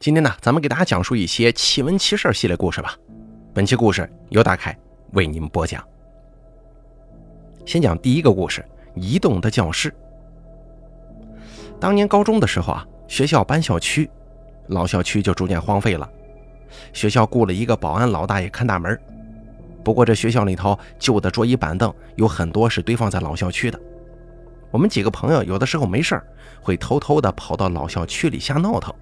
今天呢，咱们给大家讲述一些奇闻奇事系列故事吧。本期故事由大凯为您播讲。先讲第一个故事：移动的教室。当年高中的时候啊，学校搬校区，老校区就逐渐荒废了。学校雇了一个保安老大爷看大门。不过这学校里头旧的桌椅板凳有很多是堆放在老校区的。我们几个朋友有的时候没事会偷偷的跑到老校区里瞎闹腾。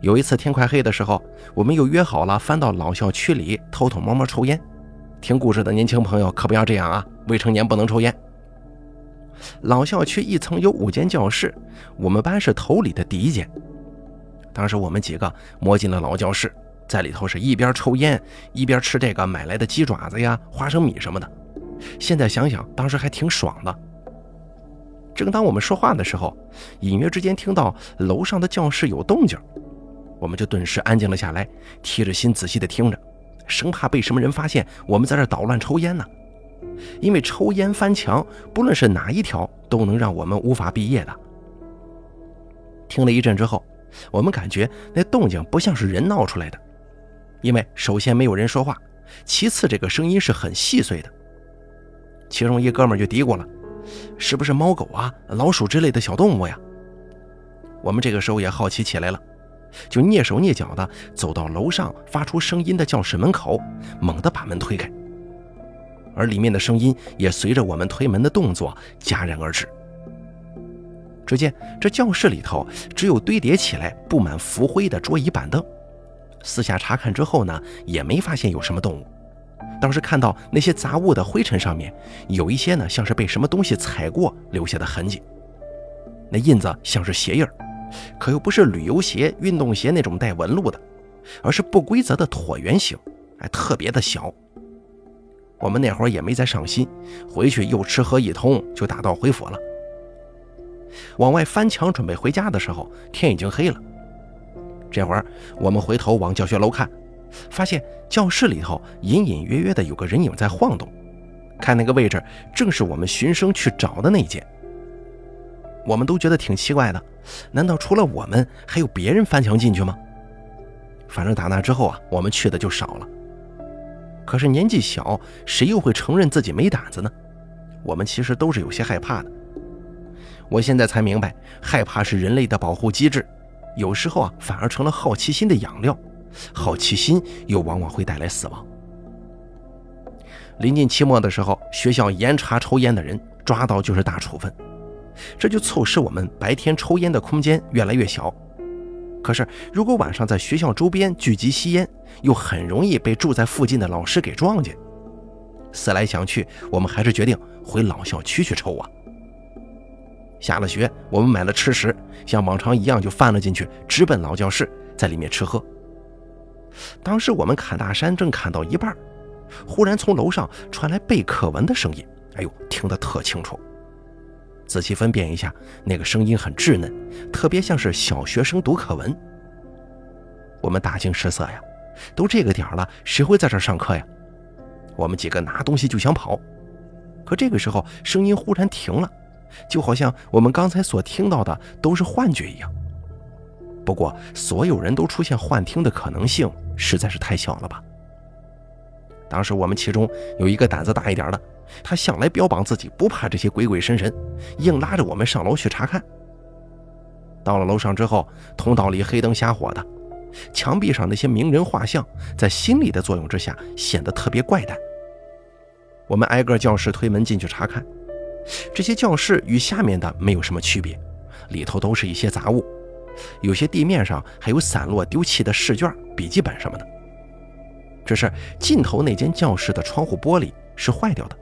有一次天快黑的时候，我们又约好了翻到老校区里偷偷摸摸抽烟。听故事的年轻朋友可不要这样啊，未成年不能抽烟。老校区一层有五间教室，我们班是头里的第一间。当时我们几个摸进了老教室，在里头是一边抽烟一边吃这个买来的鸡爪子呀、花生米什么的。现在想想，当时还挺爽的。正当我们说话的时候，隐约之间听到楼上的教室有动静。我们就顿时安静了下来，提着心仔细地听着，生怕被什么人发现我们在这捣乱抽烟呢。因为抽烟翻墙，不论是哪一条，都能让我们无法毕业的。听了一阵之后，我们感觉那动静不像是人闹出来的，因为首先没有人说话，其次这个声音是很细碎的。其中一哥们就嘀咕了：“是不是猫狗啊、老鼠之类的小动物呀？”我们这个时候也好奇起来了。就蹑手蹑脚地走到楼上发出声音的教室门口，猛地把门推开，而里面的声音也随着我们推门的动作戛然而止。只见这教室里头只有堆叠起来布满浮灰的桌椅板凳，四下查看之后呢，也没发现有什么动物。当时看到那些杂物的灰尘上面有一些呢，像是被什么东西踩过留下的痕迹，那印子像是鞋印儿。可又不是旅游鞋、运动鞋那种带纹路的，而是不规则的椭圆形，还特别的小。我们那会儿也没再上心，回去又吃喝一通，就打道回府了。往外翻墙准备回家的时候，天已经黑了。这会儿我们回头往教学楼看，发现教室里头隐隐约约的有个人影在晃动，看那个位置，正是我们循声去找的那间。我们都觉得挺奇怪的，难道除了我们还有别人翻墙进去吗？反正打那之后啊，我们去的就少了。可是年纪小，谁又会承认自己没胆子呢？我们其实都是有些害怕的。我现在才明白，害怕是人类的保护机制，有时候啊，反而成了好奇心的养料。好奇心又往往会带来死亡。临近期末的时候，学校严查抽烟的人，抓到就是大处分。这就促使我们白天抽烟的空间越来越小。可是，如果晚上在学校周边聚集吸烟，又很容易被住在附近的老师给撞见。思来想去，我们还是决定回老校区去抽啊。下了学，我们买了吃食，像往常一样就翻了进去，直奔老教室，在里面吃喝。当时我们砍大山正砍到一半，忽然从楼上传来背课文的声音，哎呦，听得特清楚。仔细分辨一下，那个声音很稚嫩，特别像是小学生读课文。我们大惊失色呀，都这个点了，谁会在这上课呀？我们几个拿东西就想跑，可这个时候声音忽然停了，就好像我们刚才所听到的都是幻觉一样。不过，所有人都出现幻听的可能性实在是太小了吧？当时我们其中有一个胆子大一点的。他向来标榜自己不怕这些鬼鬼神神，硬拉着我们上楼去查看。到了楼上之后，通道里黑灯瞎火的，墙壁上那些名人画像在心理的作用之下显得特别怪诞。我们挨个教室推门进去查看，这些教室与下面的没有什么区别，里头都是一些杂物，有些地面上还有散落丢弃的试卷、笔记本什么的。只是尽头那间教室的窗户玻璃是坏掉的。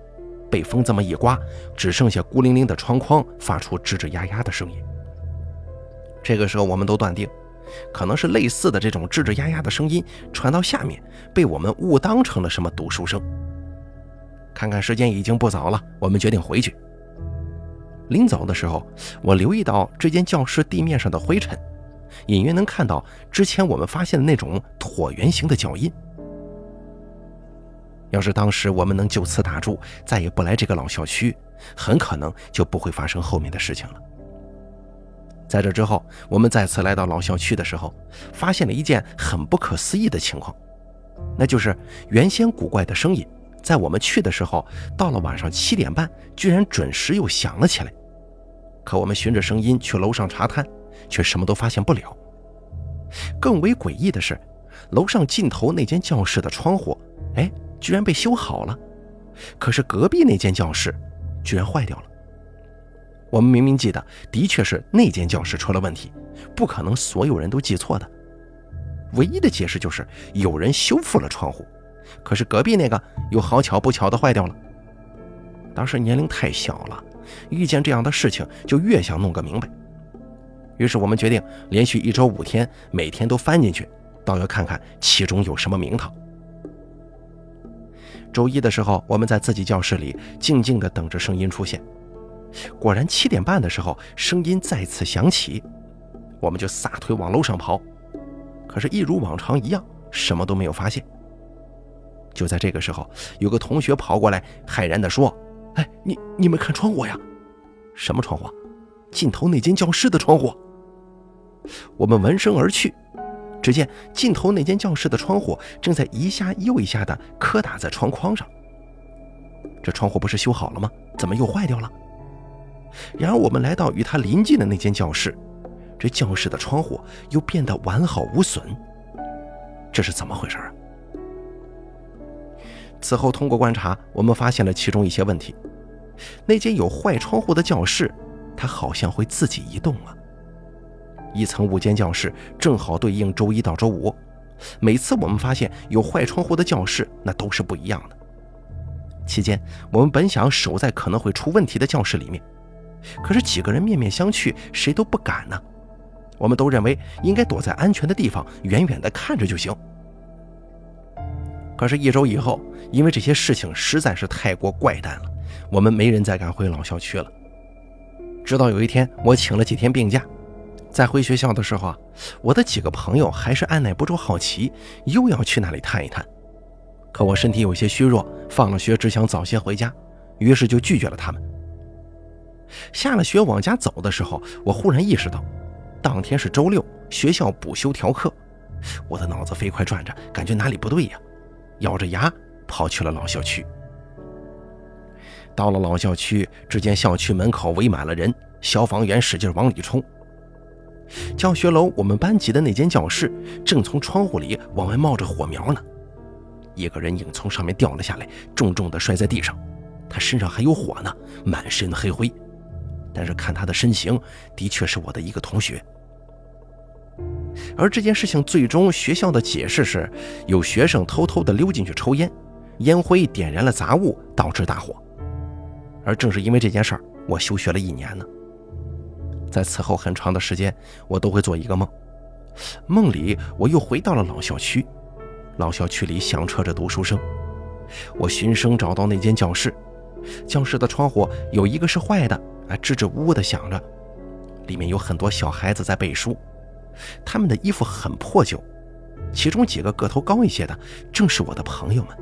被风这么一刮，只剩下孤零零的窗框发出吱吱呀呀的声音。这个时候，我们都断定，可能是类似的这种吱吱呀呀的声音传到下面，被我们误当成了什么读书声。看看时间已经不早了，我们决定回去。临走的时候，我留意到这间教室地面上的灰尘，隐约能看到之前我们发现的那种椭圆形的脚印。要是当时我们能就此打住，再也不来这个老校区，很可能就不会发生后面的事情了。在这之后，我们再次来到老校区的时候，发现了一件很不可思议的情况，那就是原先古怪的声音，在我们去的时候，到了晚上七点半，居然准时又响了起来。可我们循着声音去楼上查探，却什么都发现不了。更为诡异的是，楼上尽头那间教室的窗户，哎，居然被修好了，可是隔壁那间教室，居然坏掉了。我们明明记得，的确是那间教室出了问题，不可能所有人都记错的。唯一的解释就是有人修复了窗户，可是隔壁那个又好巧不巧的坏掉了。当时年龄太小了，遇见这样的事情就越想弄个明白。于是我们决定连续一周五天，每天都翻进去，倒要看看其中有什么名堂。周一的时候，我们在自己教室里静静地等着声音出现。果然，七点半的时候，声音再次响起，我们就撒腿往楼上跑。可是，一如往常一样，什么都没有发现。就在这个时候，有个同学跑过来，骇然地说：“哎，你你们看窗户呀？什么窗户？尽头那间教室的窗户。”我们闻声而去，只见尽头那间教室的窗户正在一下又一下的磕打在窗框上。这窗户不是修好了吗？怎么又坏掉了？然而，我们来到与它临近的那间教室，这教室的窗户又变得完好无损，这是怎么回事啊？此后，通过观察，我们发现了其中一些问题。那间有坏窗户的教室，它好像会自己移动啊。一层五间教室正好对应周一到周五，每次我们发现有坏窗户的教室，那都是不一样的。期间，我们本想守在可能会出问题的教室里面。可是几个人面面相觑，谁都不敢呢。我们都认为应该躲在安全的地方，远远的看着就行。可是，一周以后，因为这些事情实在是太过怪诞了，我们没人再敢回老校区了。直到有一天，我请了几天病假，在回学校的时候啊，我的几个朋友还是按耐不住好奇，又要去那里探一探。可我身体有些虚弱，放了学只想早些回家，于是就拒绝了他们。下了学往家走的时候，我忽然意识到，当天是周六，学校补休调课。我的脑子飞快转着，感觉哪里不对呀，咬着牙跑去了老校区。到了老校区，只见校区门口围满了人，消防员使劲往里冲。教学楼我们班级的那间教室，正从窗户里往外冒着火苗呢。一个人影从上面掉了下来，重重地摔在地上，他身上还有火呢，满身黑灰。但是看他的身形，的确是我的一个同学。而这件事情最终学校的解释是，有学生偷偷的溜进去抽烟，烟灰点燃了杂物，导致大火。而正是因为这件事儿，我休学了一年呢。在此后很长的时间，我都会做一个梦，梦里我又回到了老校区，老校区里响彻着读书声。我循声找到那间教室，教室的窗户有一个是坏的。啊，支支吾吾的响着，里面有很多小孩子在背书，他们的衣服很破旧，其中几个个头高一些的，正是我的朋友们。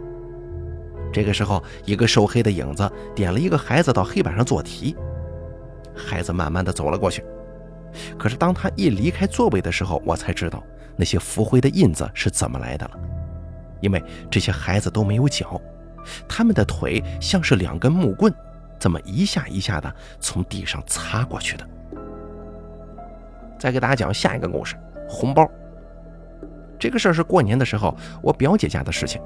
这个时候，一个瘦黑的影子点了一个孩子到黑板上做题，孩子慢慢的走了过去。可是当他一离开座位的时候，我才知道那些浮灰的印子是怎么来的了，因为这些孩子都没有脚，他们的腿像是两根木棍。这么一下一下的从地上擦过去的。再给大家讲下一个故事：红包。这个事儿是过年的时候我表姐家的事情。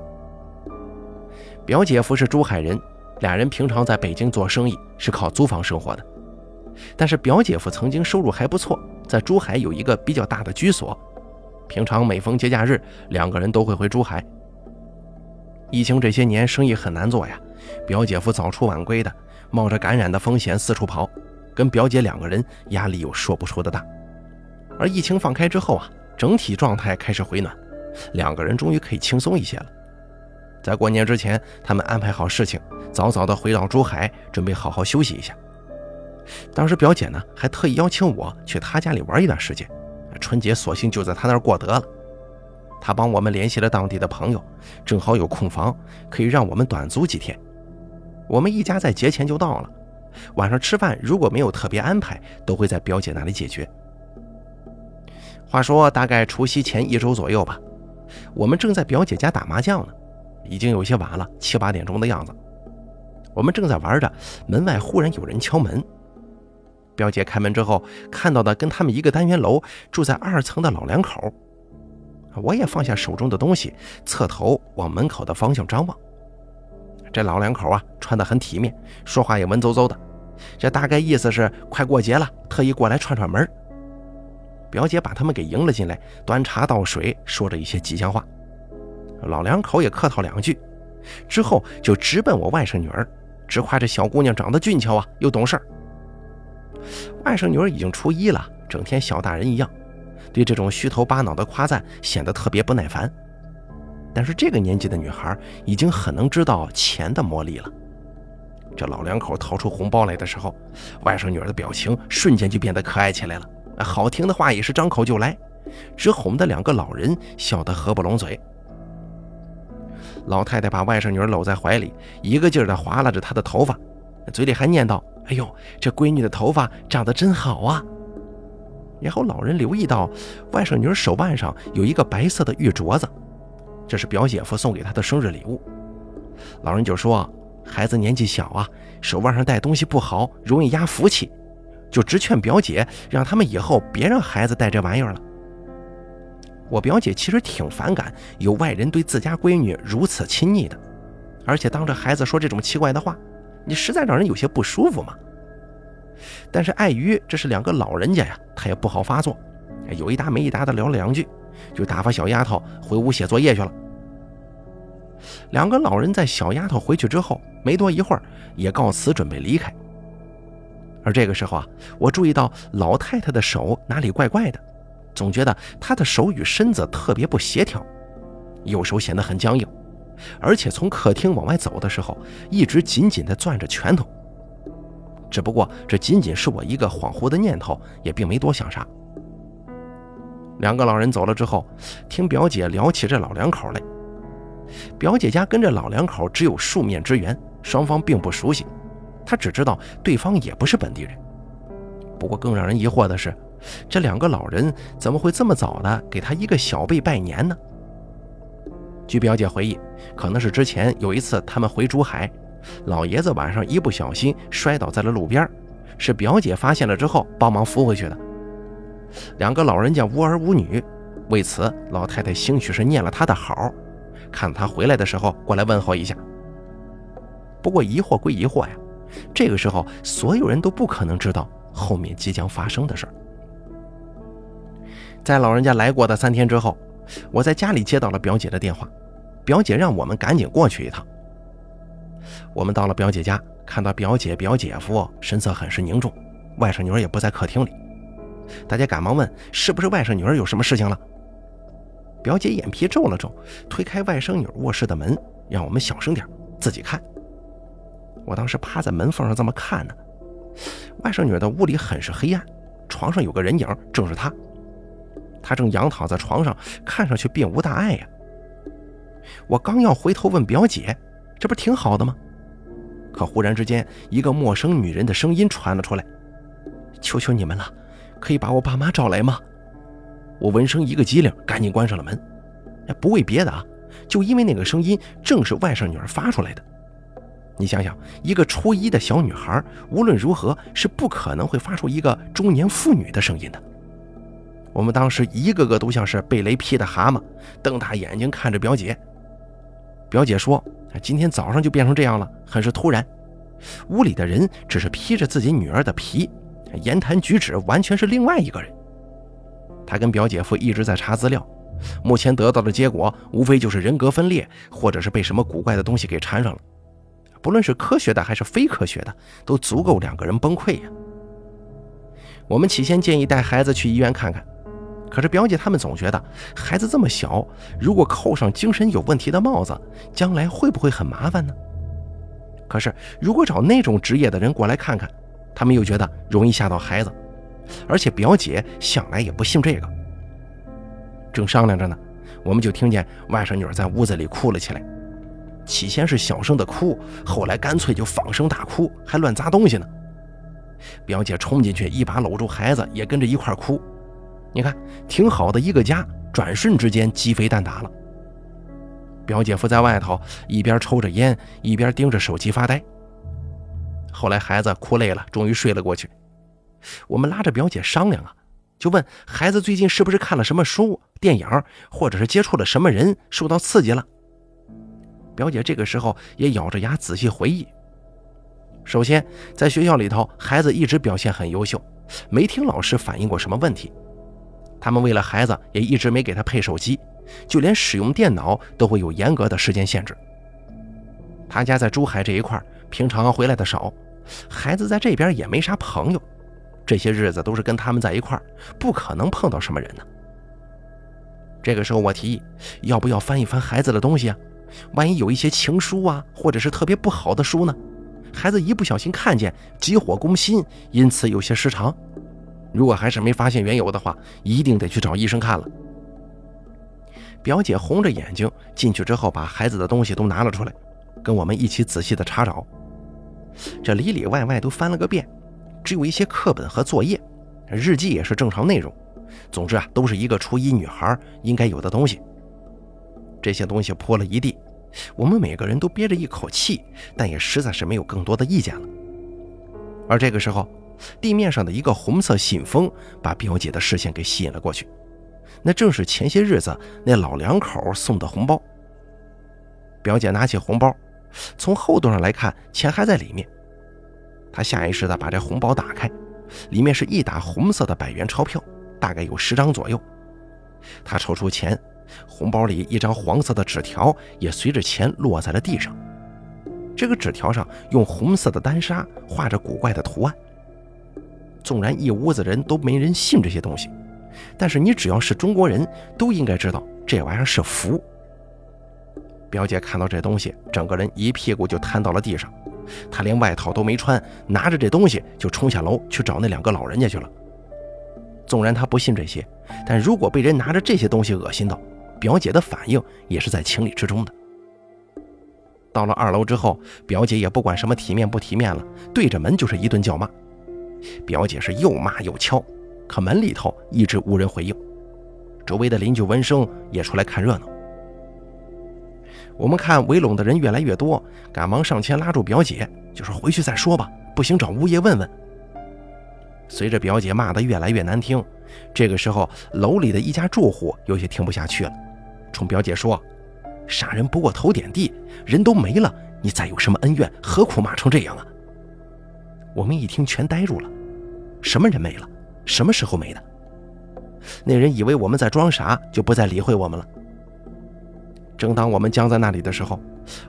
表姐夫是珠海人，俩人平常在北京做生意，是靠租房生活的。但是表姐夫曾经收入还不错，在珠海有一个比较大的居所，平常每逢节假日，两个人都会回珠海。疫情这些年生意很难做呀，表姐夫早出晚归的。冒着感染的风险四处跑，跟表姐两个人压力又说不出的大。而疫情放开之后啊，整体状态开始回暖，两个人终于可以轻松一些了。在过年之前，他们安排好事情，早早的回到珠海，准备好好休息一下。当时表姐呢还特意邀请我去她家里玩一段时间，春节索性就在她那儿过得了。她帮我们联系了当地的朋友，正好有空房，可以让我们短租几天。我们一家在节前就到了，晚上吃饭如果没有特别安排，都会在表姐那里解决，话说大概除夕前一周左右吧，我们正在表姐家打麻将呢，已经有些晚了，七八点钟的样子。我们正在玩着，门外忽然有人敲门。表姐开门之后，看到的跟他们一个单元楼住在二层的老两口。我也放下手中的东西，侧头往门口的方向张望。这老两口啊，穿得很体面，说话也文绉绉的，这大概意思是快过节了，特意过来串串门。表姐把他们给迎了进来，端茶倒水，说着一些吉祥话。老两口也客套两句，之后就直奔我外甥女儿，直夸这小姑娘长得俊俏啊，又懂事儿。外甥女儿已经初一了，整天小大人一样，对这种虚头巴脑的夸赞显得特别不耐烦。但是这个年纪的女孩已经很能知道钱的魔力了。这老两口掏出红包来的时候，外甥女儿的表情瞬间就变得可爱起来了。好听的话也是张口就来，只哄得两个老人笑得合不拢嘴。老太太把外甥女儿搂在怀里，一个劲儿地划拉着她的头发，嘴里还念叨：“哎呦，这闺女的头发长得真好啊！”然后老人留意到外甥女儿手腕上有一个白色的玉镯子，这是表姐夫送给她的生日礼物。老人就说：“孩子年纪小啊，手腕上戴东西不好，容易压福气。”就直劝表姐，让他们以后别让孩子带这玩意儿了。我表姐其实挺反感有外人对自家闺女如此亲昵的，而且当着孩子说这种奇怪的话，你实在让人有些不舒服嘛。但是碍于这是两个老人家呀，她也不好发作，有一搭没一搭的聊了两句，就打发小丫头回屋写作业去了。两个老人在小丫头回去之后没多一会儿，也告辞准备离开。而这个时候啊，我注意到老太太的手哪里怪怪的，总觉得她的手与身子特别不协调，右手显得很僵硬，而且从客厅往外走的时候，一直紧紧地攥着拳头。只不过这仅仅是我一个恍惚的念头，也并没多想啥。两个老人走了之后，听表姐聊起这老两口来。表姐家跟这老两口只有数面之缘，双方并不熟悉。她只知道对方也不是本地人，不过更让人疑惑的是，这两个老人怎么会这么早的给他一个小辈拜年呢？据表姐回忆，可能是之前有一次他们回珠海，老爷子晚上一不小心摔倒在了路边，是表姐发现了之后帮忙扶回去的。两个老人家无儿无女，为此老太太兴许是念了他的好，看他回来的时候过来问候一下。不过疑惑归疑惑呀。这个时候，所有人都不可能知道后面即将发生的事。在老人家来过的三天之后，我在家里接到了表姐的电话，表姐让我们赶紧过去一趟。我们到了表姐家，看到表姐、表姐夫神色很是凝重，外甥女儿也不在客厅里。大家赶忙问：“是不是外甥女儿有什么事情了？”表姐眼皮皱了皱，推开外甥女卧室的门，让我们小声点，自己看。我当时趴在门缝上这么看呢，外甥女的屋里很是黑暗，床上有个人影，正是她。她正仰躺在床上，看上去并无大碍呀。我刚要回头问表姐，这不挺好的吗？可忽然之间，一个陌生女人的声音传了出来：“求求你们了，可以把我爸妈找来吗？”我闻声一个机灵，赶紧关上了门。不为别的啊，就因为那个声音正是外甥女儿发出来的。你想想，一个初一的小女孩，无论如何是不可能会发出一个中年妇女的声音的。我们当时一个个都像是被雷劈的蛤蟆，瞪大眼睛看着表姐。表姐说：“今天早上就变成这样了，很是突然。屋里的人只是披着自己女儿的皮，言谈举止完全是另外一个人。”她跟表姐夫一直在查资料，目前得到的结果无非就是人格分裂，或者是被什么古怪的东西给缠上了。不论是科学的还是非科学的，都足够两个人崩溃呀。我们起先建议带孩子去医院看看，可是表姐他们总觉得孩子这么小，如果扣上精神有问题的帽子，将来会不会很麻烦呢？可是如果找那种职业的人过来看看，他们又觉得容易吓到孩子，而且表姐向来也不信这个。正商量着呢，我们就听见外甥女儿在屋子里哭了起来。起先是小声的哭，后来干脆就放声大哭，还乱砸东西呢。表姐冲进去，一把搂住孩子，也跟着一块哭。你看，挺好的一个家，转瞬之间鸡飞蛋打了。表姐夫在外头一边抽着烟，一边盯着手机发呆。后来孩子哭累了，终于睡了过去。我们拉着表姐商量啊，就问孩子最近是不是看了什么书、电影，或者是接触了什么人，受到刺激了。表姐这个时候也咬着牙仔细回忆。首先，在学校里头，孩子一直表现很优秀，没听老师反映过什么问题。他们为了孩子，也一直没给他配手机。就连使用电脑都会有严格的时间限制。他家在珠海这一块，平常回来的少，孩子在这边也没啥朋友，这些日子都是跟他们在一块，不可能碰到什么人呢。这个时候，我提议，要不要翻一翻孩子的东西啊？万一有一些情书啊，或者是特别不好的书呢？孩子一不小心看见，急火攻心，因此有些失常。如果还是没发现缘由的话，一定得去找医生看了。表姐红着眼睛进去之后，把孩子的东西都拿了出来，跟我们一起仔细的查找。这里里外外都翻了个遍，只有一些课本和作业，日记也是正常内容。总之啊，都是一个初一女孩应该有的东西。这些东西泼了一地，我们每个人都憋着一口气，但也实在是没有更多的意见了。而这个时候，地面上的一个红色信封把表姐的视线给吸引了过去。那正是前些日子那老两口送的红包。表姐拿起红包，从厚度上来看，钱还在里面。她下意识地把这红包打开，里面是一沓红色的百元钞票，大概有十张左右。她抽出钱，红包里一张黄色的纸条也随着钱落在了地上。这个纸条上用红色的丹砂画着古怪的图案。纵然一屋子人都没人信这些东西。但是你只要是中国人，都应该知道这玩意儿是符。表姐看到这东西，整个人一屁股就瘫到了地上，她连外套都没穿，拿着这东西就冲下楼去找那两个老人家去了。纵然她不信这些，但如果被人拿着这些东西恶心到，表姐的反应也是在情理之中的。到了二楼之后，表姐也不管什么体面不体面了，对着门就是一顿叫骂。表姐是又骂又敲。可门里头一直无人回应，周围的邻居闻声也出来看热闹。我们看围拢的人越来越多，赶忙上前拉住表姐，就说回去再说吧，不行找物业问问。随着表姐骂得越来越难听，这个时候楼里的一家住户有些听不下去了，冲表姐说：“杀人不过头点地，人都没了，你再有什么恩怨，何苦骂成这样啊？”我们一听全呆住了，什么人没了？什么时候没的？那人以为我们在装傻，就不再理会我们了。正当我们僵在那里的时候，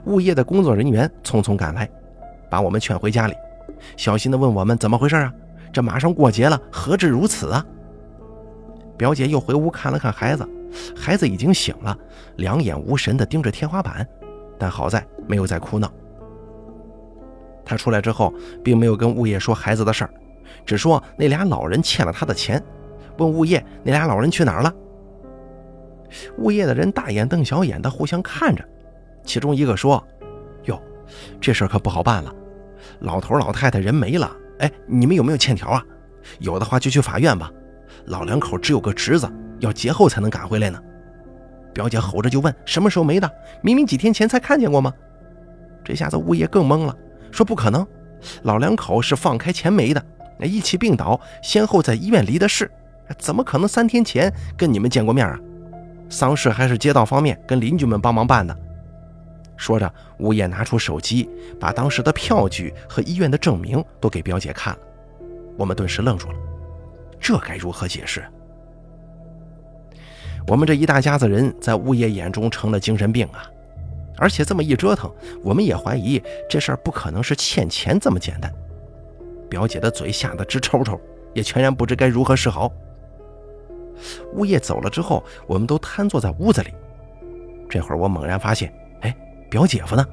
物业的工作人员匆匆赶来，把我们劝回家里，小心地问我们怎么回事啊？这马上过节了，何至如此啊？表姐又回屋看了看孩子，孩子已经醒了，两眼无神地盯着天花板，但好在没有再哭闹。他出来之后，并没有跟物业说孩子的事儿。只说那俩老人欠了他的钱，问物业那俩老人去哪儿了。物业的人大眼瞪小眼的互相看着，其中一个说：“哟，这事可不好办了，老头老太太人没了。哎，你们有没有欠条啊？有的话就去法院吧。老两口只有个侄子，要节后才能赶回来呢。”表姐吼着就问：“什么时候没的？明明几天前才看见过吗？”这下子物业更懵了，说：“不可能，老两口是放开钱没的。”一起病倒，先后在医院离的世，怎么可能三天前跟你们见过面啊？丧事还是街道方面跟邻居们帮忙办的。说着，物业拿出手机，把当时的票据和医院的证明都给表姐看了。我们顿时愣住了，这该如何解释？我们这一大家子人在物业眼中成了精神病啊！而且这么一折腾，我们也怀疑这事儿不可能是欠钱这么简单。表姐的嘴吓得直抽抽，也全然不知该如何是好。物业走了之后，我们都瘫坐在屋子里。这会儿我猛然发现，哎，表姐夫呢？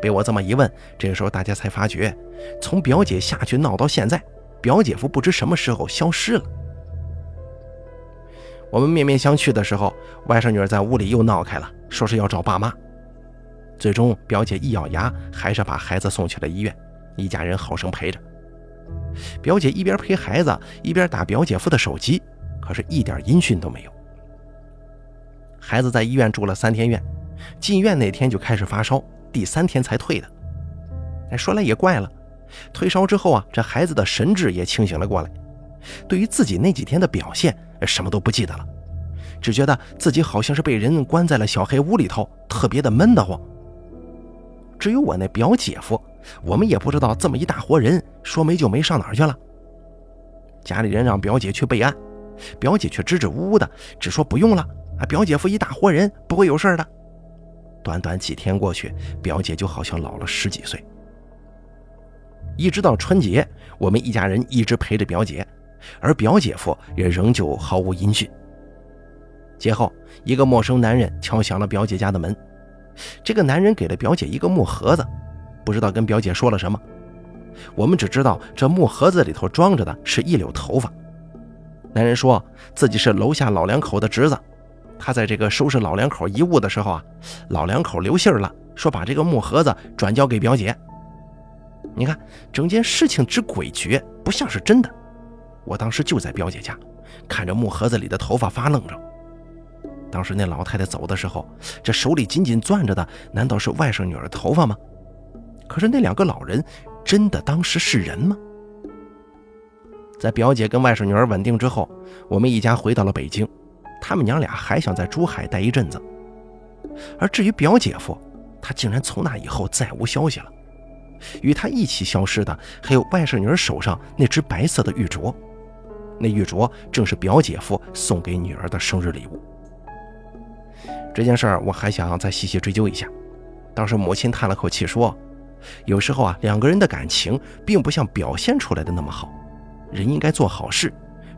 被我这么一问，这个时候大家才发觉，从表姐下去闹到现在，表姐夫不知什么时候消失了。我们面面相觑的时候，外甥女儿在屋里又闹开了，说是要找爸妈。最终，表姐一咬牙，还是把孩子送去了医院。一家人好生陪着，表姐一边陪孩子，一边打表姐夫的手机，可是一点音讯都没有。孩子在医院住了三天院，进院那天就开始发烧，第三天才退的。哎，说来也怪了，退烧之后啊，这孩子的神志也清醒了过来，对于自己那几天的表现，什么都不记得了，只觉得自己好像是被人关在了小黑屋里头，特别的闷得慌。至于我那表姐夫，我们也不知道这么一大活人说没就没上哪儿去了。家里人让表姐去备案，表姐却支支吾吾的，只说不用了。啊，表姐夫一大活人不会有事的。短短几天过去，表姐就好像老了十几岁。一直到春节，我们一家人一直陪着表姐，而表姐夫也仍旧毫无音讯。节后，一个陌生男人敲响了表姐家的门。这个男人给了表姐一个木盒子，不知道跟表姐说了什么。我们只知道这木盒子里头装着的是一绺头发。男人说自己是楼下老两口的侄子。他在这个收拾老两口遗物的时候啊，老两口留信了，说把这个木盒子转交给表姐。你看，整件事情之诡谲，不像是真的。我当时就在表姐家，看着木盒子里的头发发愣着。当时那老太太走的时候，这手里紧紧攥着的，难道是外甥女儿的头发吗？可是那两个老人，真的当时是人吗？在表姐跟外甥女儿稳定之后，我们一家回到了北京。他们娘俩还想在珠海待一阵子，而至于表姐夫，他竟然从那以后再无消息了。与他一起消失的还有外甥女儿手上那只白色的玉镯，那玉镯正是表姐夫送给女儿的生日礼物。这件事儿我还想再细细追究一下。当时母亲叹了口气说：“有时候啊，两个人的感情并不像表现出来的那么好，人应该做好事，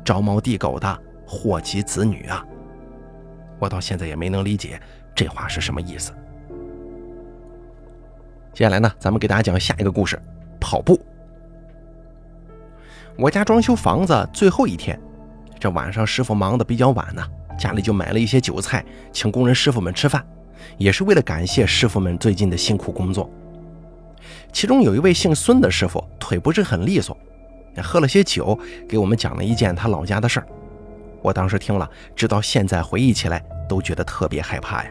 招猫递狗的。”祸及子女啊！我到现在也没能理解这话是什么意思。接下来呢，咱们给大家讲下一个故事：跑步。我家装修房子最后一天，这晚上师傅忙得比较晚呢，家里就买了一些酒菜，请工人师傅们吃饭，也是为了感谢师傅们最近的辛苦工作。其中有一位姓孙的师傅，腿不是很利索，喝了些酒，给我们讲了一件他老家的事儿。我当时听了，直到现在回忆起来都觉得特别害怕呀。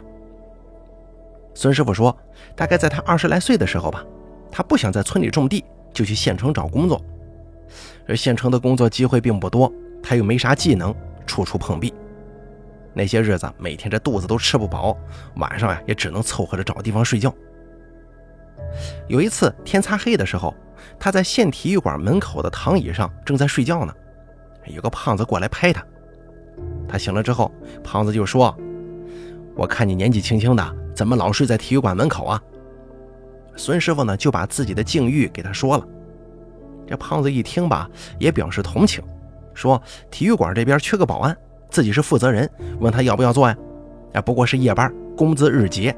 孙师傅说，大概在他二十来岁的时候吧，他不想在村里种地，就去县城找工作。而县城的工作机会并不多，他又没啥技能，处处碰壁。那些日子，每天这肚子都吃不饱，晚上呀也只能凑合着找地方睡觉。有一次天擦黑的时候，他在县体育馆门口的躺椅上正在睡觉呢，有个胖子过来拍他。他醒了之后，胖子就说：“我看你年纪轻轻的，怎么老睡在体育馆门口啊？”孙师傅呢就把自己的境遇给他说了。这胖子一听吧，也表示同情，说：“体育馆这边缺个保安，自己是负责人，问他要不要做呀？哎，不过是夜班，工资日结，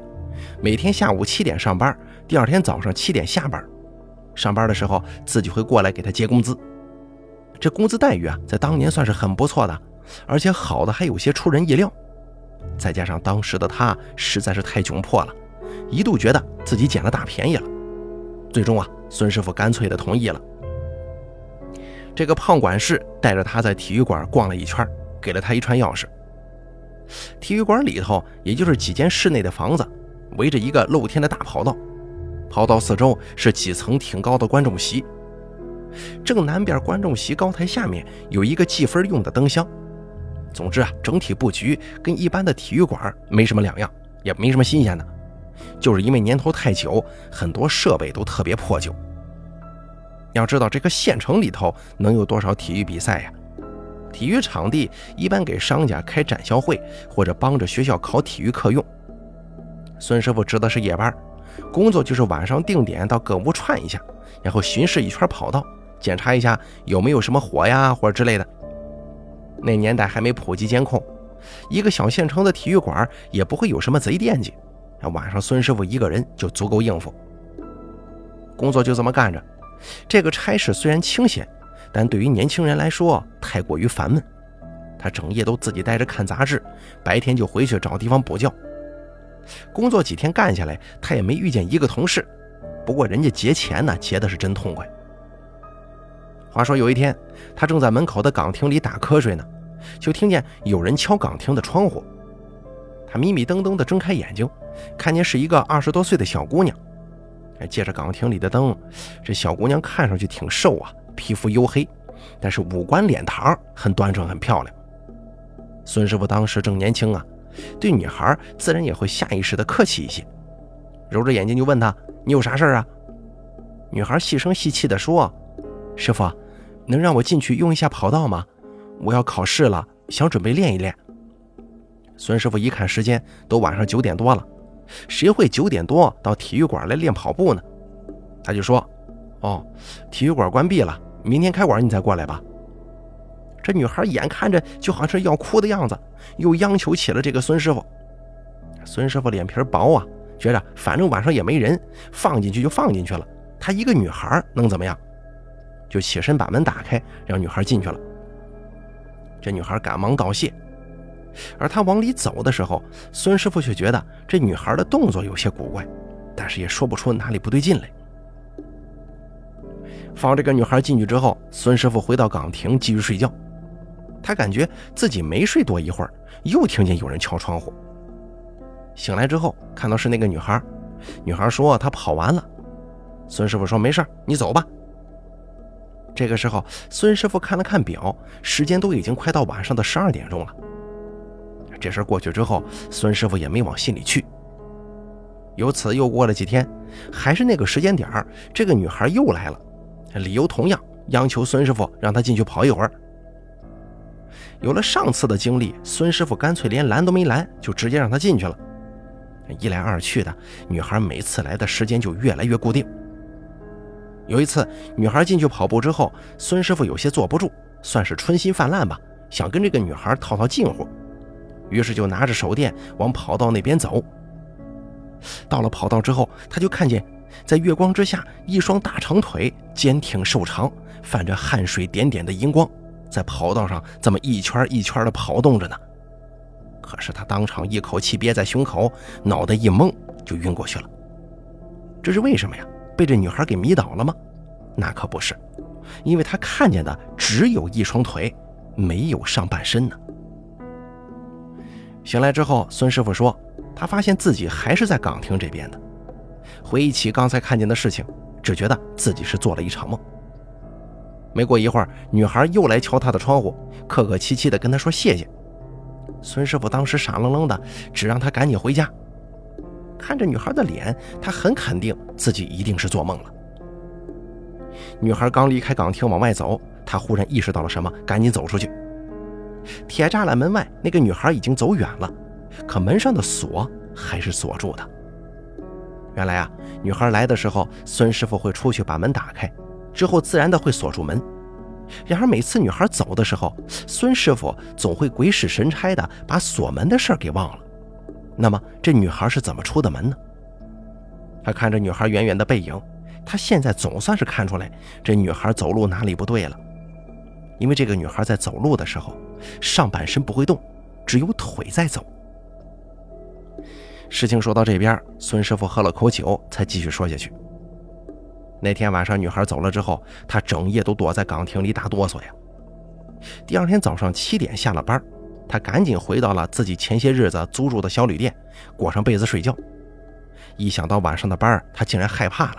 每天下午七点上班，第二天早上七点下班。上班的时候自己会过来给他结工资。这工资待遇啊，在当年算是很不错的。”而且好的还有些出人意料，再加上当时的他实在是太窘迫了，一度觉得自己捡了大便宜了。最终啊，孙师傅干脆的同意了。这个胖管事带着他在体育馆逛了一圈，给了他一串钥匙。体育馆里头也就是几间室内的房子，围着一个露天的大跑道，跑道四周是几层挺高的观众席，正南边观众席高台下面有一个计分用的灯箱。总之啊，整体布局跟一般的体育馆没什么两样，也没什么新鲜的，就是因为年头太久，很多设备都特别破旧。要知道这个县城里头能有多少体育比赛呀？体育场地一般给商家开展销会或者帮着学校考体育课用。孙师傅值的是夜班，工作就是晚上定点到各屋串一下，然后巡视一圈跑道，检查一下有没有什么火呀或者之类的。那年代还没普及监控，一个小县城的体育馆也不会有什么贼惦记。晚上孙师傅一个人就足够应付，工作就这么干着。这个差事虽然清闲，但对于年轻人来说太过于烦闷。他整夜都自己待着看杂志，白天就回去找地方补觉。工作几天干下来，他也没遇见一个同事。不过人家结钱呢，结的是真痛快。话说有一天，他正在门口的岗亭里打瞌睡呢，就听见有人敲岗亭的窗户。他迷迷瞪瞪地睁开眼睛，看见是一个二十多岁的小姑娘。借着岗亭里的灯，这小姑娘看上去挺瘦啊，皮肤黝黑，但是五官脸庞很端正，很漂亮。孙师傅当时正年轻啊，对女孩自然也会下意识的客气一些，揉着眼睛就问她：“你有啥事啊？”女孩细声细气的说：“师傅，能让我进去用一下跑道吗？我要考试了，想准备练一练。”孙师傅一看时间，都晚上九点多了，谁会九点多到体育馆来练跑步呢？他就说：“哦，体育馆关闭了，明天开馆你再过来吧。”这女孩眼看着就好像是要哭的样子，又央求起了这个孙师傅。孙师傅脸皮薄啊，觉着反正晚上也没人，放进去就放进去了。她一个女孩能怎么样？就起身把门打开，让女孩进去了。这女孩赶忙道谢。而她往里走的时候，孙师傅却觉得这女孩的动作有些古怪，但是也说不出哪里不对劲来。放这个女孩进去之后，孙师傅回到岗亭继续睡觉。他感觉自己没睡多一会儿，又听见有人敲窗户。醒来之后，看到是那个女孩，女孩说她跑完了。孙师傅说：“没事你走吧。”这个时候，孙师傅看了看表，时间都已经快到晚上的十二点钟了。这事过去之后，孙师傅也没往心里去。由此又过了几天，还是那个时间点这个女孩又来了，理由同样，央求孙师傅让他进去跑一会儿。有了上次的经历，孙师傅干脆连拦都没拦，就直接让他进去了。一来二去的，女孩每次来的时间就越来越固定。有一次，女孩进去跑步之后，孙师傅有些坐不住，算是春心泛滥吧，想跟这个女孩套套近乎。于是就拿着手电往跑道那边走。到了跑道之后，他就看见在月光之下，一双大长腿坚挺瘦长，泛着汗水点点的荧光，在跑道上这么一圈一圈的跑动着呢。可是他当场一口气憋在胸口，脑袋一懵就晕过去了。这是为什么呀？被这女孩给迷倒了吗？那可不是，因为他看见的只有一双腿，没有上半身呢。醒来之后，孙师傅说，他发现自己还是在岗亭这边的。回忆起刚才看见的事情，只觉得自己是做了一场梦。没过一会儿，女孩又来敲他的窗户，客客气气地跟他说谢谢。孙师傅当时傻愣愣的，只让他赶紧回家。看着女孩的脸，他很肯定自己一定是做梦了。女孩刚离开岗亭往外走，他忽然意识到了什么，赶紧走出去。铁栅栏门外，那个女孩已经走远了，可门上的锁还是锁住的。原来啊，女孩来的时候，孙师傅会出去把门打开，之后自然的会锁住门。然而每次女孩走的时候，孙师傅总会鬼使神差的把锁门的事给忘了。那么这女孩是怎么出的门呢？他看着女孩远远的背影，他现在总算是看出来这女孩走路哪里不对了。因为这个女孩在走路的时候，上半身不会动，只有腿在走。事情说到这边，孙师傅喝了口酒，才继续说下去。那天晚上，女孩走了之后，他整夜都躲在岗亭里打哆嗦呀。第二天早上七点下了班，他赶紧回到了自己前些日子租住的小旅店，裹上被子睡觉。一想到晚上的班，他竟然害怕了。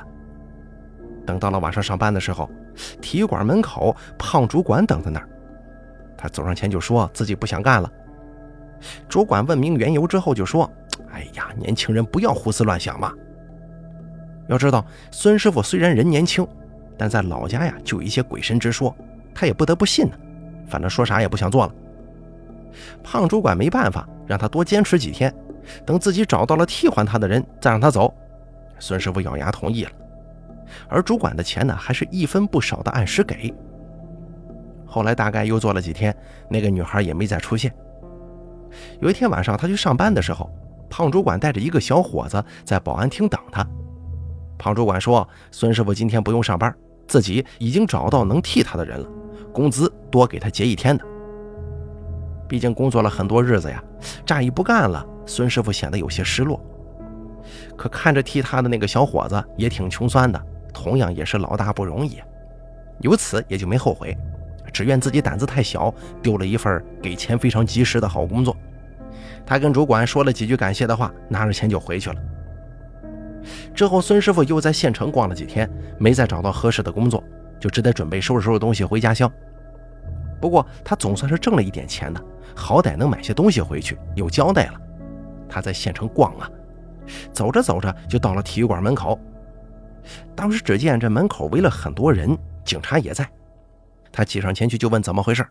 等到了晚上上班的时候，体育馆门口胖主管等在那儿。他走上前就说自己不想干了。主管问明缘由之后就说：“哎呀，年轻人不要胡思乱想嘛。要知道，孙师傅虽然人年轻，但在老家呀就有一些鬼神之说，他也不得不信呢。反正说啥也不想做了。胖主管没办法，让他多坚持几天，等自己找到了替换他的人，再让他走。孙师傅咬牙同意了。”而主管的钱呢，还是一分不少的按时给。后来大概又做了几天，那个女孩也没再出现。有一天晚上，他去上班的时候，胖主管带着一个小伙子在保安厅等他。胖主管说：“孙师傅今天不用上班，自己已经找到能替他的人了，工资多给他结一天的。毕竟工作了很多日子呀，乍一不干了，孙师傅显得有些失落。可看着替他的那个小伙子也挺穷酸的。”同样也是老大不容易，由此也就没后悔，只怨自己胆子太小，丢了一份给钱非常及时的好工作。他跟主管说了几句感谢的话，拿着钱就回去了。之后，孙师傅又在县城逛了几天，没再找到合适的工作，就只得准备收拾收拾东西回家乡。不过，他总算是挣了一点钱的，好歹能买些东西回去，有交代了。他在县城逛啊，走着走着就到了体育馆门口。当时只见这门口围了很多人，警察也在。他挤上前去就问怎么回事？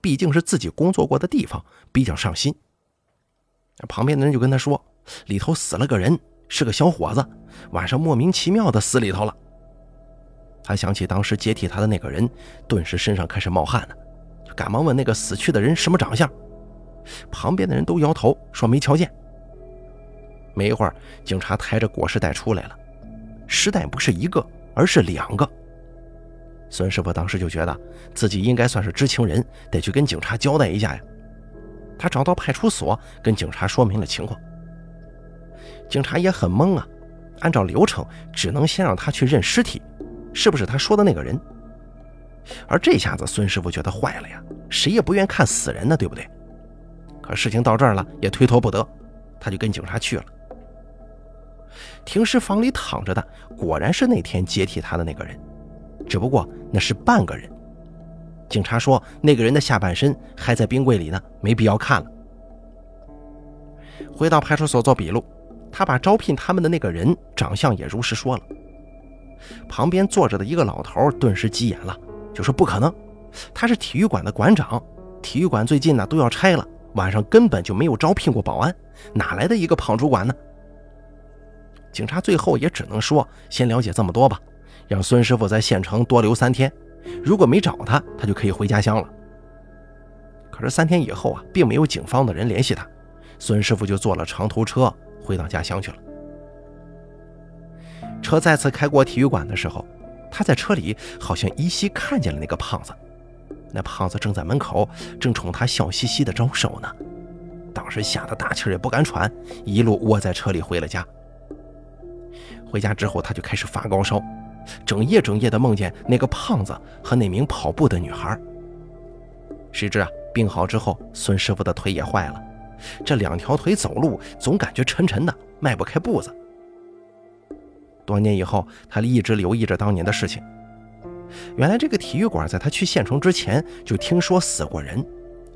毕竟是自己工作过的地方，比较上心。旁边的人就跟他说，里头死了个人。是个小伙子，晚上莫名其妙的死里头了。他想起当时接替他的那个人，顿时身上开始冒汗了，就赶忙问那个死去的人什么长相。旁边的人都摇头说没瞧见。没一会儿，警察抬着裹尸袋出来了，尸袋不是一个，而是两个。孙师傅当时就觉得自己应该算是知情人，得去跟警察交代一下呀。他找到派出所，跟警察说明了情况。警察也很懵啊，按照流程，只能先让他去认尸体，是不是他说的那个人？而这下子孙师傅觉得坏了呀，谁也不愿看死人呢，对不对？可事情到这儿了，也推脱不得，他就跟警察去了。停尸房里躺着的，果然是那天接替他的那个人，只不过那是半个人。警察说，那个人的下半身还在冰柜里呢，没必要看了。回到派出所做笔录。他把招聘他们的那个人长相也如实说了。旁边坐着的一个老头顿时急眼了，就说：“不可能，他是体育馆的馆长，体育馆最近呢都要拆了，晚上根本就没有招聘过保安，哪来的一个胖主管呢？”警察最后也只能说：“先了解这么多吧，让孙师傅在县城多留三天，如果没找他，他就可以回家乡了。”可是三天以后啊，并没有警方的人联系他，孙师傅就坐了长途车。回到家乡去了。车再次开过体育馆的时候，他在车里好像依稀看见了那个胖子。那胖子正在门口，正冲他笑嘻嘻的招手呢。当时吓得大气也不敢喘，一路窝在车里回了家。回家之后，他就开始发高烧，整夜整夜的梦见那个胖子和那名跑步的女孩。谁知啊，病好之后，孙师傅的腿也坏了。这两条腿走路总感觉沉沉的，迈不开步子。多年以后，他一直留意着当年的事情。原来这个体育馆在他去县城之前就听说死过人，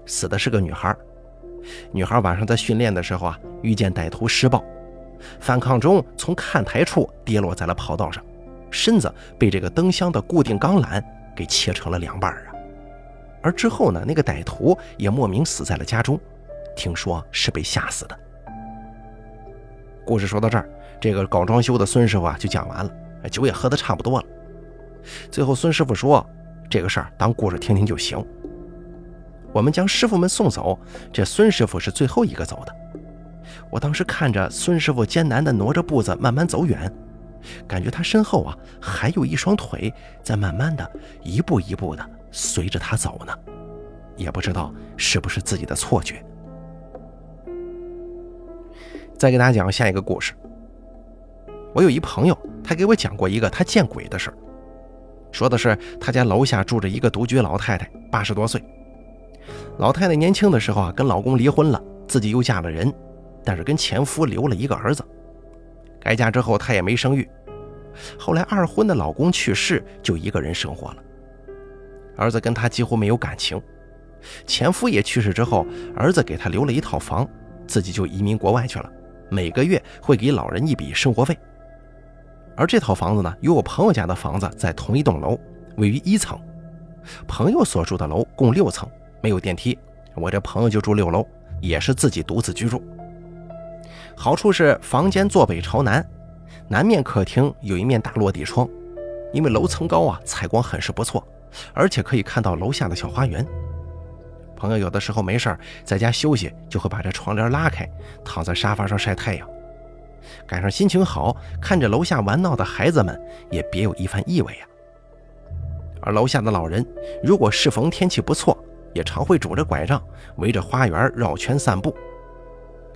死的是个女孩。女孩晚上在训练的时候啊，遇见歹徒施暴，反抗中从看台处跌落在了跑道上，身子被这个灯箱的固定钢缆给切成了两半啊。而之后呢，那个歹徒也莫名死在了家中。听说是被吓死的。故事说到这儿，这个搞装修的孙师傅啊就讲完了，酒也喝得差不多了。最后孙师傅说：“这个事儿当故事听听就行。”我们将师傅们送走，这孙师傅是最后一个走的。我当时看着孙师傅艰难地挪着步子慢慢走远，感觉他身后啊还有一双腿在慢慢的一步一步的随着他走呢，也不知道是不是自己的错觉。再给大家讲下一个故事。我有一朋友，他给我讲过一个他见鬼的事。说的是他家楼下住着一个独居老太太，八十多岁。老太太年轻的时候啊，跟老公离婚了，自己又嫁了人，但是跟前夫留了一个儿子。改嫁之后，她也没生育。后来二婚的老公去世，就一个人生活了。儿子跟她几乎没有感情。前夫也去世之后，儿子给她留了一套房，自己就移民国外去了。每个月会给老人一笔生活费，而这套房子呢，与我朋友家的房子在同一栋楼，位于一层。朋友所住的楼共六层，没有电梯，我这朋友就住六楼，也是自己独自居住。好处是房间坐北朝南，南面客厅有一面大落地窗，因为楼层高啊，采光很是不错，而且可以看到楼下的小花园。朋友有的时候没事儿在家休息，就会把这窗帘拉开，躺在沙发上晒太阳。赶上心情好，看着楼下玩闹的孩子们，也别有一番意味啊。而楼下的老人，如果适逢天气不错，也常会拄着拐杖，围着花园绕圈散步。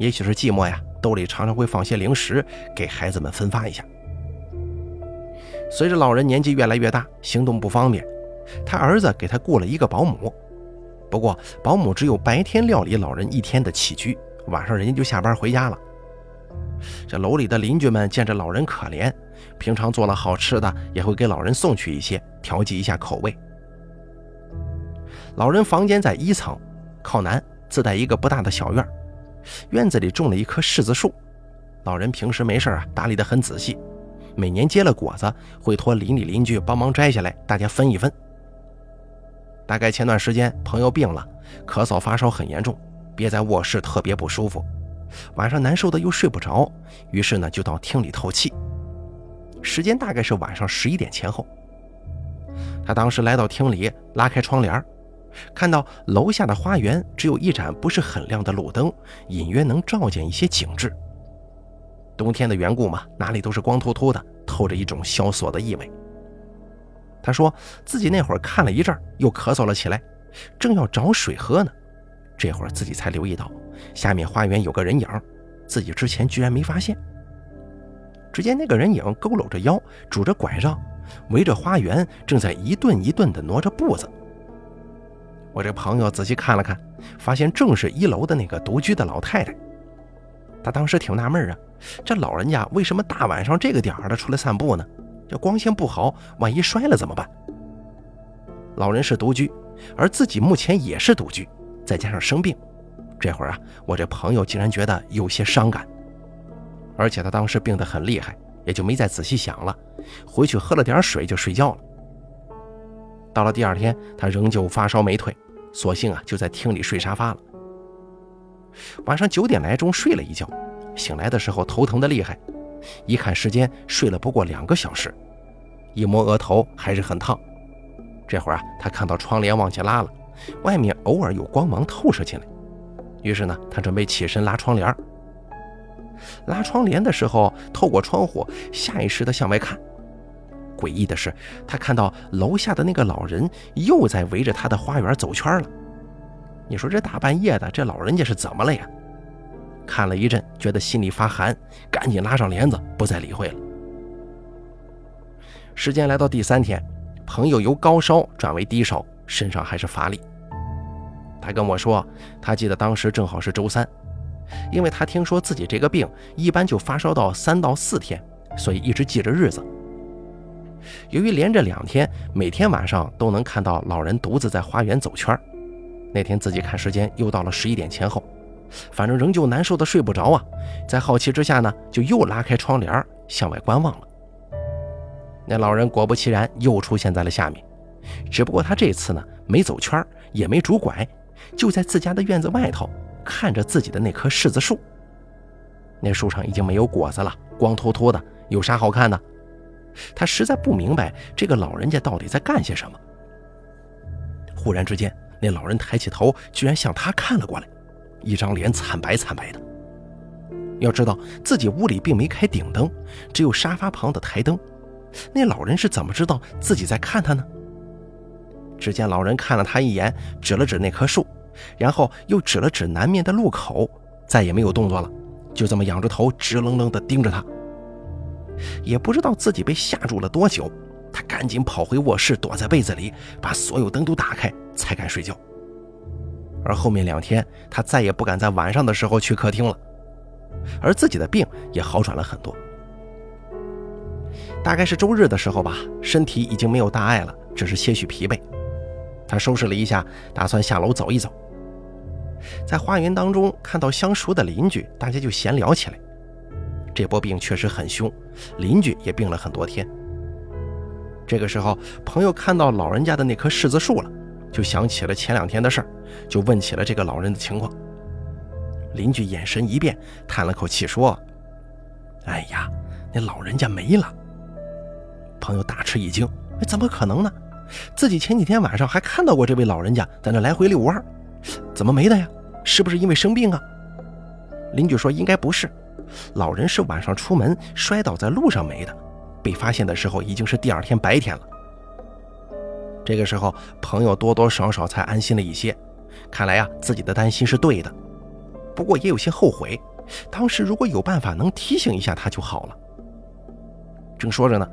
也许是寂寞呀，兜里常常会放些零食给孩子们分发一下。随着老人年纪越来越大，行动不方便，他儿子给他雇了一个保姆，不过保姆只有白天料理老人一天的起居，晚上人家就下班回家了。这楼里的邻居们见着老人可怜，平常做了好吃的也会给老人送去一些，调剂一下口味。老人房间在一层，靠南，自带一个不大的小院，院子里种了一棵柿子树。老人平时没事啊，打理得很仔细，每年结了果子，会托邻里邻居帮忙摘下来，大家分一分。大概前段时间朋友病了，咳嗽发烧很严重，憋在卧室特别不舒服。晚上难受的又睡不着，于是呢就到厅里透气。时间大概是晚上十一点前后。他当时来到厅里，拉开窗帘，看到楼下的花园只有一盏不是很亮的路灯，隐约能照见一些景致。冬天的缘故嘛，哪里都是光秃秃的，透着一种萧索的意味。他说自己那会儿看了一阵，又咳嗽了起来，正要找水喝呢，这会儿自己才留意到。下面花园有个人影，自己之前居然没发现。只见那个人影佝偻着腰，拄着拐杖，围着花园，正在一顿一顿地挪着步子。我这朋友仔细看了看，发现正是一楼的那个独居的老太太。他当时挺纳闷啊，这老人家为什么大晚上这个点儿的出来散步呢？这光线不好，万一摔了怎么办？老人是独居，而自己目前也是独居，再加上生病。这会儿啊，我这朋友竟然觉得有些伤感，而且他当时病得很厉害，也就没再仔细想了，回去喝了点水就睡觉了。到了第二天，他仍旧发烧没退，索性啊就在厅里睡沙发了。晚上九点来钟睡了一觉，醒来的时候头疼的厉害，一看时间睡了不过两个小时，一摸额头还是很烫。这会儿啊，他看到窗帘往下拉了，外面偶尔有光芒透射进来。于是呢，他准备起身拉窗帘拉窗帘的时候，透过窗户，下意识的向外看。诡异的是，他看到楼下的那个老人又在围着他的花园走圈了。你说这大半夜的，这老人家是怎么了呀？看了一阵，觉得心里发寒，赶紧拉上帘子，不再理会了。时间来到第三天，朋友由高烧转为低烧，身上还是乏力。他跟我说，他记得当时正好是周三，因为他听说自己这个病一般就发烧到三到四天，所以一直记着日子。由于连着两天，每天晚上都能看到老人独自在花园走圈那天自己看时间又到了十一点前后，反正仍旧难受的睡不着啊。在好奇之下呢，就又拉开窗帘向外观望了。那老人果不其然又出现在了下面，只不过他这次呢没走圈也没拄拐。就在自家的院子外头，看着自己的那棵柿子树。那树上已经没有果子了，光秃秃的，有啥好看的？他实在不明白这个老人家到底在干些什么。忽然之间，那老人抬起头，居然向他看了过来，一张脸惨白惨白的。要知道自己屋里并没开顶灯，只有沙发旁的台灯。那老人是怎么知道自己在看他呢？只见老人看了他一眼，指了指那棵树，然后又指了指南面的路口，再也没有动作了，就这么仰着头，直愣愣地盯着他。也不知道自己被吓住了多久，他赶紧跑回卧室，躲在被子里，把所有灯都打开，才敢睡觉。而后面两天，他再也不敢在晚上的时候去客厅了，而自己的病也好转了很多。大概是周日的时候吧，身体已经没有大碍了，只是些许疲惫。他收拾了一下，打算下楼走一走。在花园当中看到相熟的邻居，大家就闲聊起来。这波病确实很凶，邻居也病了很多天。这个时候，朋友看到老人家的那棵柿子树了，就想起了前两天的事儿，就问起了这个老人的情况。邻居眼神一变，叹了口气说：“哎呀，那老人家没了。”朋友大吃一惊：“怎么可能呢？”自己前几天晚上还看到过这位老人家在那来回遛弯，怎么没的呀？是不是因为生病啊？邻居说应该不是，老人是晚上出门摔倒在路上没的，被发现的时候已经是第二天白天了。这个时候，朋友多多少少才安心了一些，看来呀自己的担心是对的，不过也有些后悔，当时如果有办法能提醒一下他就好了。正说着呢，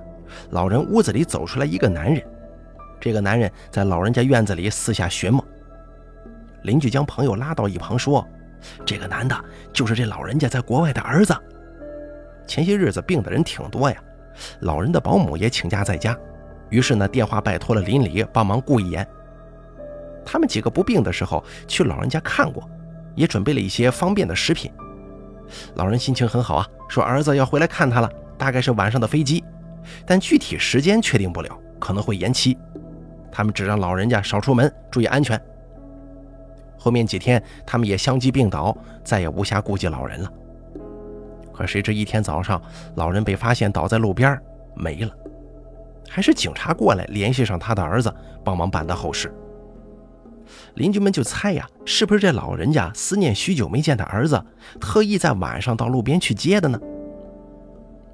老人屋子里走出来一个男人。这个男人在老人家院子里四下寻摸。邻居将朋友拉到一旁说：“这个男的就是这老人家在国外的儿子。前些日子病的人挺多呀，老人的保姆也请假在家，于是呢，电话拜托了邻里帮忙顾一眼。他们几个不病的时候去老人家看过，也准备了一些方便的食品。老人心情很好啊，说儿子要回来看他了，大概是晚上的飞机，但具体时间确定不了，可能会延期。他们只让老人家少出门，注意安全。”后面几天，他们也相继病倒，再也无暇顾及老人了。可谁知一天早上，老人被发现倒在路边，没了。还是警察过来联系上他的儿子，帮忙办的后事。邻居们就猜呀，是不是这老人家思念许久没见的儿子，特意在晚上到路边去接的呢？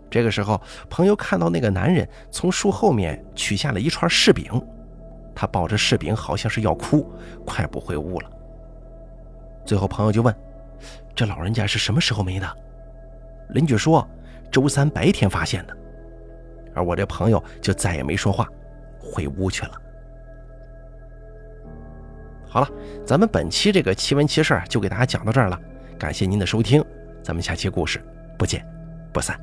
这个时候，朋友看到那个男人从树后面取下了一串柿饼，他抱着柿饼，好像是要哭，快步回屋了。最后，朋友就问：“这老人家是什么时候没的？”邻居说：“周三白天发现的。”而我这朋友就再也没说话，回屋去了。好了，咱们本期这个奇闻奇事就给大家讲到这儿了，感谢您的收听，咱们下期故事不见不散。